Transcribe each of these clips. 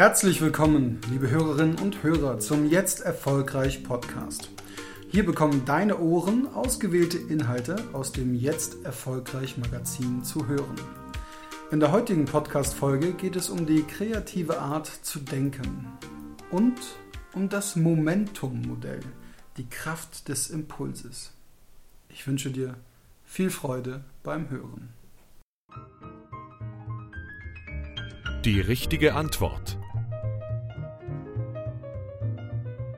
Herzlich willkommen, liebe Hörerinnen und Hörer, zum Jetzt Erfolgreich Podcast. Hier bekommen deine Ohren ausgewählte Inhalte aus dem Jetzt Erfolgreich Magazin zu hören. In der heutigen Podcast-Folge geht es um die kreative Art zu denken und um das Momentum-Modell, die Kraft des Impulses. Ich wünsche dir viel Freude beim Hören. Die richtige Antwort.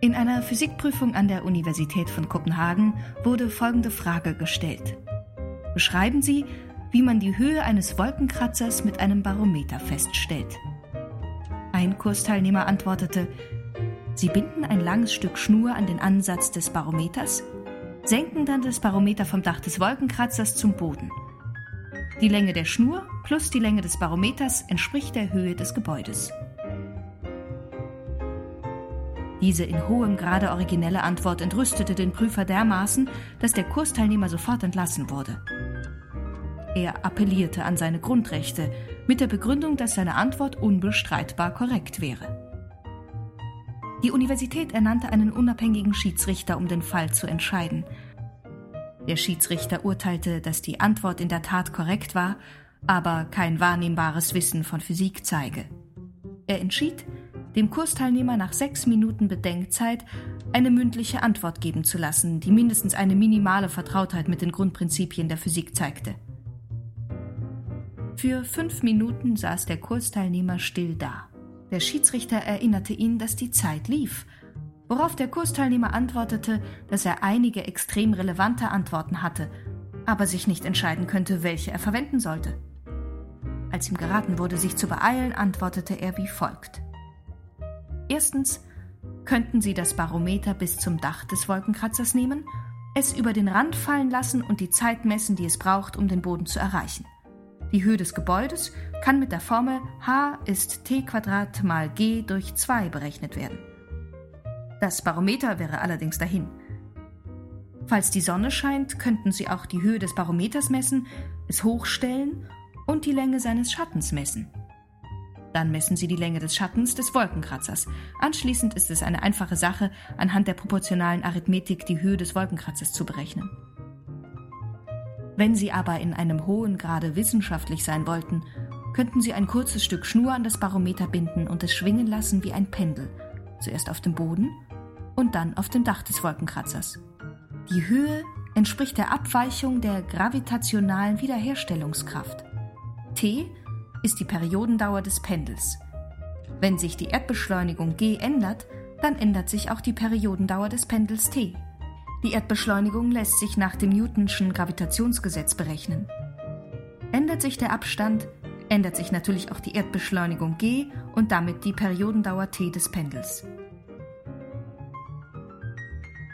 In einer Physikprüfung an der Universität von Kopenhagen wurde folgende Frage gestellt. Beschreiben Sie, wie man die Höhe eines Wolkenkratzers mit einem Barometer feststellt. Ein Kursteilnehmer antwortete, Sie binden ein langes Stück Schnur an den Ansatz des Barometers, senken dann das Barometer vom Dach des Wolkenkratzers zum Boden. Die Länge der Schnur plus die Länge des Barometers entspricht der Höhe des Gebäudes. Diese in hohem Grade originelle Antwort entrüstete den Prüfer dermaßen, dass der Kursteilnehmer sofort entlassen wurde. Er appellierte an seine Grundrechte mit der Begründung, dass seine Antwort unbestreitbar korrekt wäre. Die Universität ernannte einen unabhängigen Schiedsrichter, um den Fall zu entscheiden. Der Schiedsrichter urteilte, dass die Antwort in der Tat korrekt war, aber kein wahrnehmbares Wissen von Physik zeige. Er entschied, dem Kursteilnehmer nach sechs Minuten Bedenkzeit eine mündliche Antwort geben zu lassen, die mindestens eine minimale Vertrautheit mit den Grundprinzipien der Physik zeigte. Für fünf Minuten saß der Kursteilnehmer still da. Der Schiedsrichter erinnerte ihn, dass die Zeit lief, worauf der Kursteilnehmer antwortete, dass er einige extrem relevante Antworten hatte, aber sich nicht entscheiden könnte, welche er verwenden sollte. Als ihm geraten wurde, sich zu beeilen, antwortete er wie folgt. Erstens könnten Sie das Barometer bis zum Dach des Wolkenkratzers nehmen, es über den Rand fallen lassen und die Zeit messen, die es braucht, um den Boden zu erreichen. Die Höhe des Gebäudes kann mit der Formel h ist t mal g durch 2 berechnet werden. Das Barometer wäre allerdings dahin. Falls die Sonne scheint, könnten Sie auch die Höhe des Barometers messen, es hochstellen und die Länge seines Schattens messen. Dann messen Sie die Länge des Schattens des Wolkenkratzers. Anschließend ist es eine einfache Sache, anhand der proportionalen Arithmetik die Höhe des Wolkenkratzers zu berechnen. Wenn Sie aber in einem hohen Grade wissenschaftlich sein wollten, könnten Sie ein kurzes Stück Schnur an das Barometer binden und es schwingen lassen wie ein Pendel, zuerst auf dem Boden und dann auf dem Dach des Wolkenkratzers. Die Höhe entspricht der Abweichung der gravitationalen Wiederherstellungskraft. T ist die Periodendauer des Pendels. Wenn sich die Erdbeschleunigung g ändert, dann ändert sich auch die Periodendauer des Pendels t. Die Erdbeschleunigung lässt sich nach dem Newtonschen Gravitationsgesetz berechnen. Ändert sich der Abstand, ändert sich natürlich auch die Erdbeschleunigung g und damit die Periodendauer t des Pendels.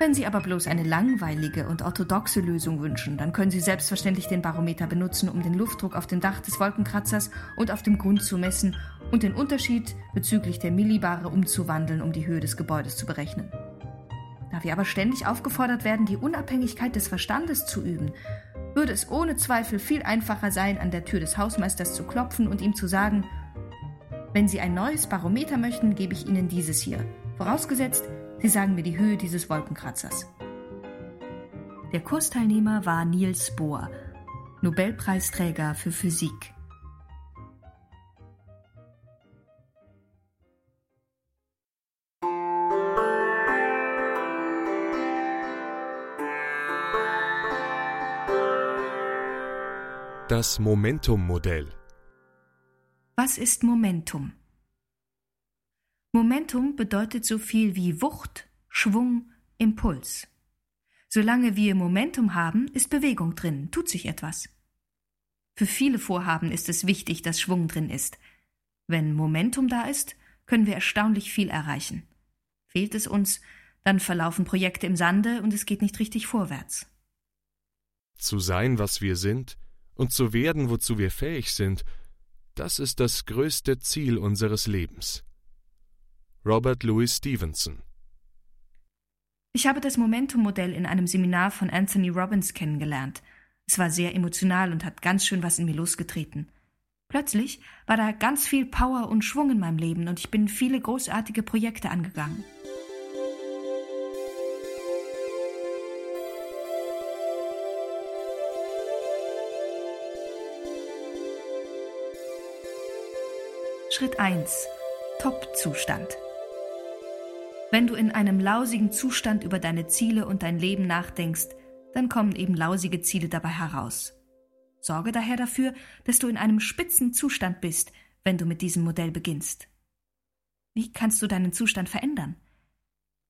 Wenn Sie aber bloß eine langweilige und orthodoxe Lösung wünschen, dann können Sie selbstverständlich den Barometer benutzen, um den Luftdruck auf dem Dach des Wolkenkratzers und auf dem Grund zu messen und den Unterschied bezüglich der Millibare umzuwandeln, um die Höhe des Gebäudes zu berechnen. Da wir aber ständig aufgefordert werden, die Unabhängigkeit des Verstandes zu üben, würde es ohne Zweifel viel einfacher sein, an der Tür des Hausmeisters zu klopfen und ihm zu sagen, wenn Sie ein neues Barometer möchten, gebe ich Ihnen dieses hier. Vorausgesetzt, Sie sagen mir die Höhe dieses Wolkenkratzers. Der Kursteilnehmer war Niels Bohr, Nobelpreisträger für Physik. Das Momentum-Modell. Was ist Momentum? Momentum bedeutet so viel wie Wucht, Schwung, Impuls. Solange wir Momentum haben, ist Bewegung drin, tut sich etwas. Für viele Vorhaben ist es wichtig, dass Schwung drin ist. Wenn Momentum da ist, können wir erstaunlich viel erreichen. Fehlt es uns, dann verlaufen Projekte im Sande und es geht nicht richtig vorwärts. Zu sein, was wir sind, und zu werden, wozu wir fähig sind, das ist das größte Ziel unseres Lebens. Robert Louis Stevenson. Ich habe das Momentum-Modell in einem Seminar von Anthony Robbins kennengelernt. Es war sehr emotional und hat ganz schön was in mir losgetreten. Plötzlich war da ganz viel Power und Schwung in meinem Leben und ich bin viele großartige Projekte angegangen. Schritt 1. Top-Zustand. Wenn du in einem lausigen Zustand über deine Ziele und dein Leben nachdenkst, dann kommen eben lausige Ziele dabei heraus. Sorge daher dafür, dass du in einem spitzen Zustand bist, wenn du mit diesem Modell beginnst. Wie kannst du deinen Zustand verändern?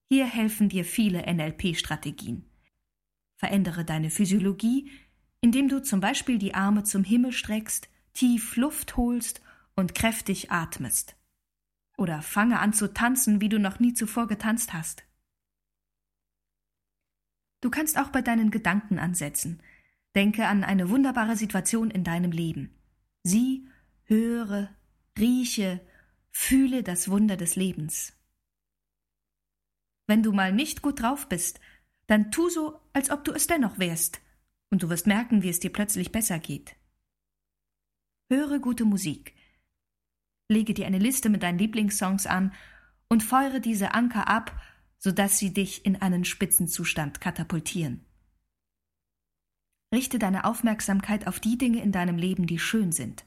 Hier helfen dir viele NLP-Strategien. Verändere deine Physiologie, indem du zum Beispiel die Arme zum Himmel streckst, tief Luft holst und kräftig atmest. Oder fange an zu tanzen, wie du noch nie zuvor getanzt hast. Du kannst auch bei deinen Gedanken ansetzen. Denke an eine wunderbare Situation in deinem Leben. Sieh, höre, rieche, fühle das Wunder des Lebens. Wenn du mal nicht gut drauf bist, dann tu so, als ob du es dennoch wärst, und du wirst merken, wie es dir plötzlich besser geht. Höre gute Musik. Lege dir eine Liste mit deinen Lieblingssongs an und feuere diese Anker ab, sodass sie dich in einen Spitzenzustand katapultieren. Richte deine Aufmerksamkeit auf die Dinge in deinem Leben, die schön sind.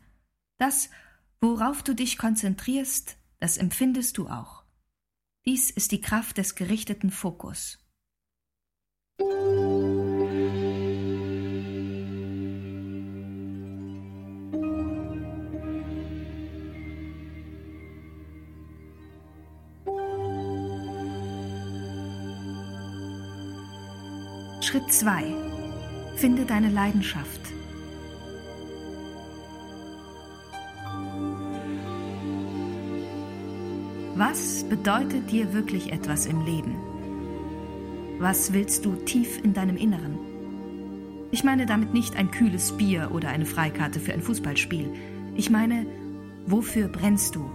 Das, worauf du dich konzentrierst, das empfindest du auch. Dies ist die Kraft des gerichteten Fokus. Schritt 2 Finde deine Leidenschaft. Was bedeutet dir wirklich etwas im Leben? Was willst du tief in deinem Inneren? Ich meine damit nicht ein kühles Bier oder eine Freikarte für ein Fußballspiel. Ich meine, wofür brennst du?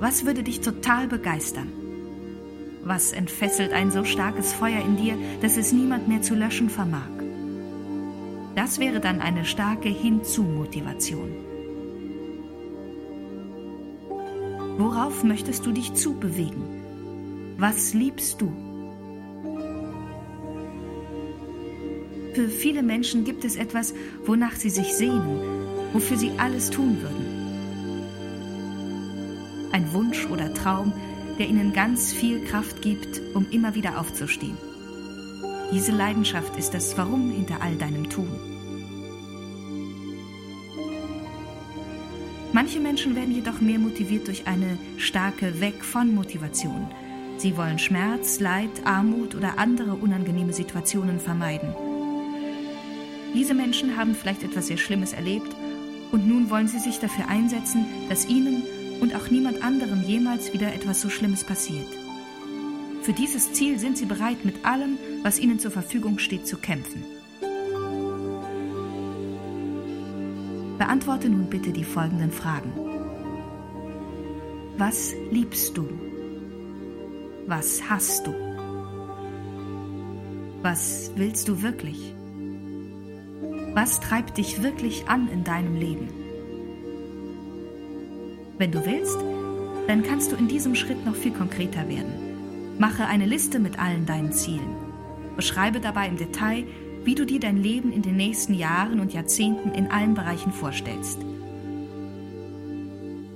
Was würde dich total begeistern? Was entfesselt ein so starkes Feuer in dir, dass es niemand mehr zu löschen vermag? Das wäre dann eine starke Hinzu-Motivation. Worauf möchtest du dich zubewegen? Was liebst du? Für viele Menschen gibt es etwas, wonach sie sich sehnen, wofür sie alles tun würden. Ein Wunsch oder Traum, der ihnen ganz viel Kraft gibt, um immer wieder aufzustehen. Diese Leidenschaft ist das Warum hinter all deinem Tun. Manche Menschen werden jedoch mehr motiviert durch eine starke Weg von Motivation. Sie wollen Schmerz, Leid, Armut oder andere unangenehme Situationen vermeiden. Diese Menschen haben vielleicht etwas sehr Schlimmes erlebt und nun wollen sie sich dafür einsetzen, dass ihnen und auch niemand anderem jemals wieder etwas so Schlimmes passiert. Für dieses Ziel sind sie bereit, mit allem, was ihnen zur Verfügung steht, zu kämpfen. Beantworte nun bitte die folgenden Fragen. Was liebst du? Was hast du? Was willst du wirklich? Was treibt dich wirklich an in deinem Leben? Wenn du willst, dann kannst du in diesem Schritt noch viel konkreter werden. Mache eine Liste mit allen deinen Zielen. Beschreibe dabei im Detail, wie du dir dein Leben in den nächsten Jahren und Jahrzehnten in allen Bereichen vorstellst.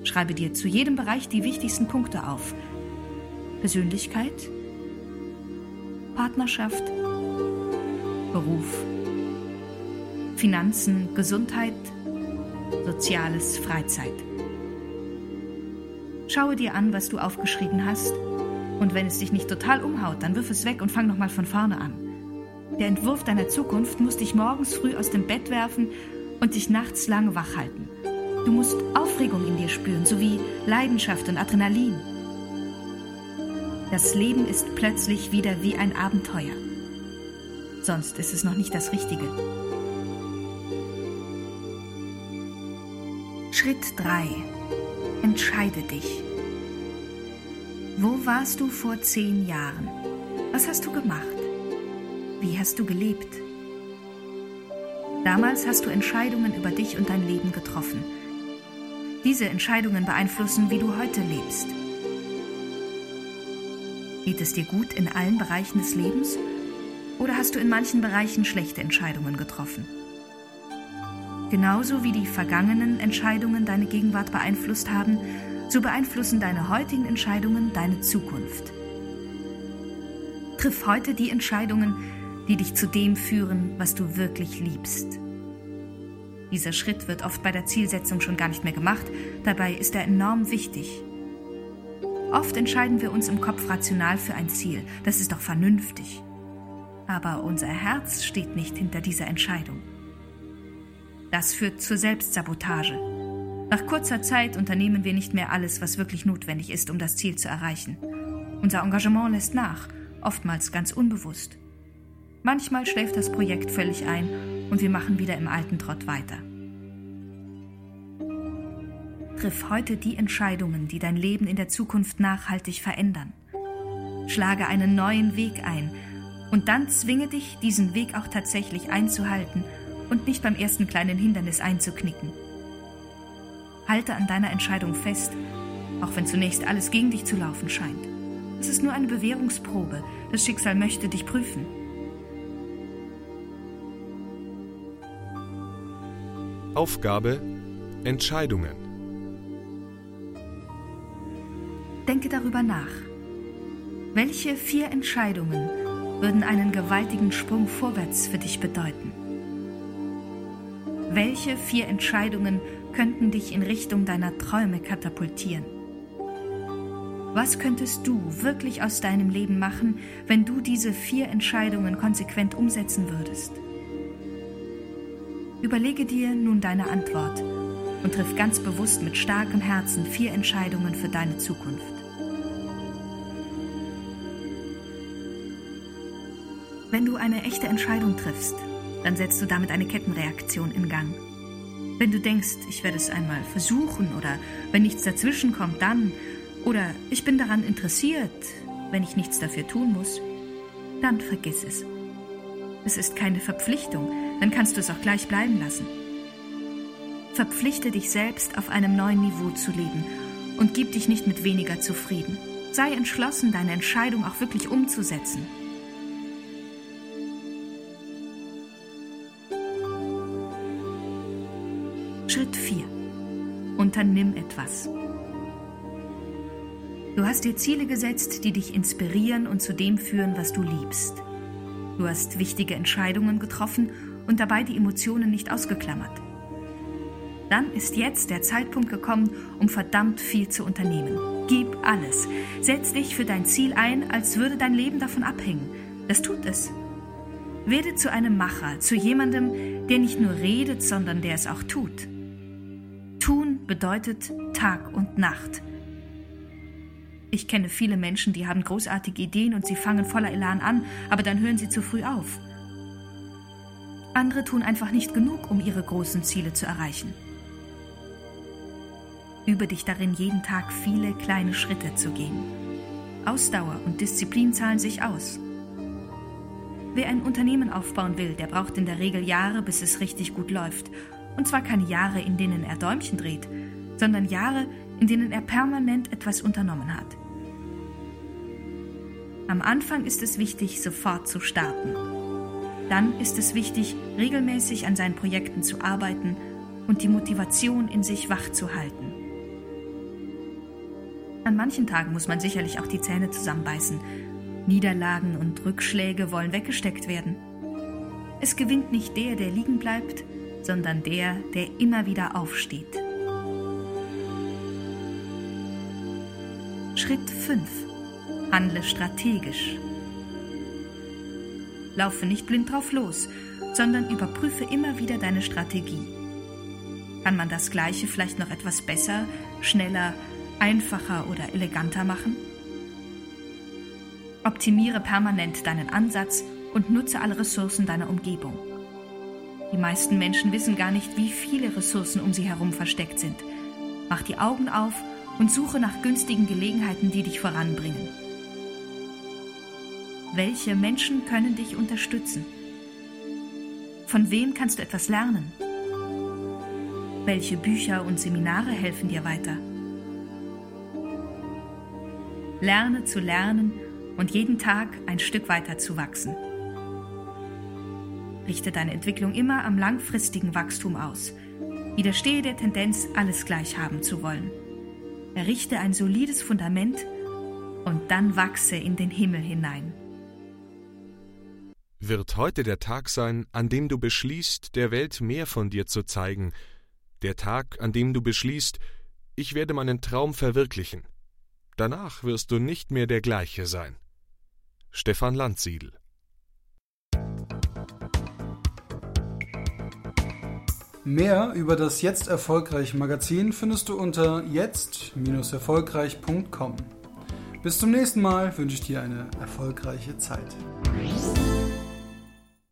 Schreibe dir zu jedem Bereich die wichtigsten Punkte auf. Persönlichkeit, Partnerschaft, Beruf, Finanzen, Gesundheit, Soziales, Freizeit. Schaue dir an, was du aufgeschrieben hast, und wenn es dich nicht total umhaut, dann wirf es weg und fang nochmal von vorne an. Der Entwurf deiner Zukunft muss dich morgens früh aus dem Bett werfen und dich nachts lang wach halten. Du musst Aufregung in dir spüren, sowie Leidenschaft und Adrenalin. Das Leben ist plötzlich wieder wie ein Abenteuer. Sonst ist es noch nicht das Richtige. Schritt 3. Entscheide dich. Wo warst du vor zehn Jahren? Was hast du gemacht? Wie hast du gelebt? Damals hast du Entscheidungen über dich und dein Leben getroffen. Diese Entscheidungen beeinflussen, wie du heute lebst. Geht es dir gut in allen Bereichen des Lebens oder hast du in manchen Bereichen schlechte Entscheidungen getroffen? Genauso wie die vergangenen Entscheidungen deine Gegenwart beeinflusst haben, so beeinflussen deine heutigen Entscheidungen deine Zukunft. Triff heute die Entscheidungen, die dich zu dem führen, was du wirklich liebst. Dieser Schritt wird oft bei der Zielsetzung schon gar nicht mehr gemacht, dabei ist er enorm wichtig. Oft entscheiden wir uns im Kopf rational für ein Ziel, das ist doch vernünftig. Aber unser Herz steht nicht hinter dieser Entscheidung. Das führt zur Selbstsabotage. Nach kurzer Zeit unternehmen wir nicht mehr alles, was wirklich notwendig ist, um das Ziel zu erreichen. Unser Engagement lässt nach, oftmals ganz unbewusst. Manchmal schläft das Projekt völlig ein und wir machen wieder im alten Trott weiter. Triff heute die Entscheidungen, die dein Leben in der Zukunft nachhaltig verändern. Schlage einen neuen Weg ein und dann zwinge dich, diesen Weg auch tatsächlich einzuhalten und nicht beim ersten kleinen Hindernis einzuknicken. Halte an deiner Entscheidung fest, auch wenn zunächst alles gegen dich zu laufen scheint. Es ist nur eine Bewährungsprobe. Das Schicksal möchte dich prüfen. Aufgabe Entscheidungen. Denke darüber nach. Welche vier Entscheidungen würden einen gewaltigen Sprung vorwärts für dich bedeuten? Welche vier Entscheidungen könnten dich in Richtung deiner Träume katapultieren? Was könntest du wirklich aus deinem Leben machen, wenn du diese vier Entscheidungen konsequent umsetzen würdest? Überlege dir nun deine Antwort und triff ganz bewusst mit starkem Herzen vier Entscheidungen für deine Zukunft. Wenn du eine echte Entscheidung triffst, dann setzt du damit eine Kettenreaktion in Gang. Wenn du denkst, ich werde es einmal versuchen oder wenn nichts dazwischen kommt, dann oder ich bin daran interessiert, wenn ich nichts dafür tun muss, dann vergiss es. Es ist keine Verpflichtung, dann kannst du es auch gleich bleiben lassen. Verpflichte dich selbst, auf einem neuen Niveau zu leben und gib dich nicht mit weniger zufrieden. Sei entschlossen, deine Entscheidung auch wirklich umzusetzen. Schritt 4. Unternimm etwas. Du hast dir Ziele gesetzt, die dich inspirieren und zu dem führen, was du liebst. Du hast wichtige Entscheidungen getroffen und dabei die Emotionen nicht ausgeklammert. Dann ist jetzt der Zeitpunkt gekommen, um verdammt viel zu unternehmen. Gib alles. Setz dich für dein Ziel ein, als würde dein Leben davon abhängen. Das tut es. Werde zu einem Macher, zu jemandem, der nicht nur redet, sondern der es auch tut. Bedeutet Tag und Nacht. Ich kenne viele Menschen, die haben großartige Ideen und sie fangen voller Elan an, aber dann hören sie zu früh auf. Andere tun einfach nicht genug, um ihre großen Ziele zu erreichen. Übe dich darin, jeden Tag viele kleine Schritte zu gehen. Ausdauer und Disziplin zahlen sich aus. Wer ein Unternehmen aufbauen will, der braucht in der Regel Jahre, bis es richtig gut läuft. Und zwar keine Jahre, in denen er Däumchen dreht, sondern Jahre, in denen er permanent etwas unternommen hat. Am Anfang ist es wichtig, sofort zu starten. Dann ist es wichtig, regelmäßig an seinen Projekten zu arbeiten und die Motivation in sich wach zu halten. An manchen Tagen muss man sicherlich auch die Zähne zusammenbeißen. Niederlagen und Rückschläge wollen weggesteckt werden. Es gewinnt nicht der, der liegen bleibt, sondern der, der immer wieder aufsteht. Schritt 5. Handle strategisch. Laufe nicht blind drauf los, sondern überprüfe immer wieder deine Strategie. Kann man das Gleiche vielleicht noch etwas besser, schneller, einfacher oder eleganter machen? Optimiere permanent deinen Ansatz und nutze alle Ressourcen deiner Umgebung. Die meisten Menschen wissen gar nicht, wie viele Ressourcen um sie herum versteckt sind. Mach die Augen auf und suche nach günstigen Gelegenheiten, die dich voranbringen. Welche Menschen können dich unterstützen? Von wem kannst du etwas lernen? Welche Bücher und Seminare helfen dir weiter? Lerne zu lernen und jeden Tag ein Stück weiter zu wachsen. Richte deine Entwicklung immer am langfristigen Wachstum aus. Widerstehe der Tendenz, alles gleich haben zu wollen. Errichte ein solides Fundament und dann wachse in den Himmel hinein. Wird heute der Tag sein, an dem du beschließt, der Welt mehr von dir zu zeigen, der Tag, an dem du beschließt, ich werde meinen Traum verwirklichen. Danach wirst du nicht mehr der gleiche sein. Stefan Landsiedel Mehr über das Jetzt Erfolgreich Magazin findest du unter jetzt-erfolgreich.com. Bis zum nächsten Mal wünsche ich dir eine erfolgreiche Zeit.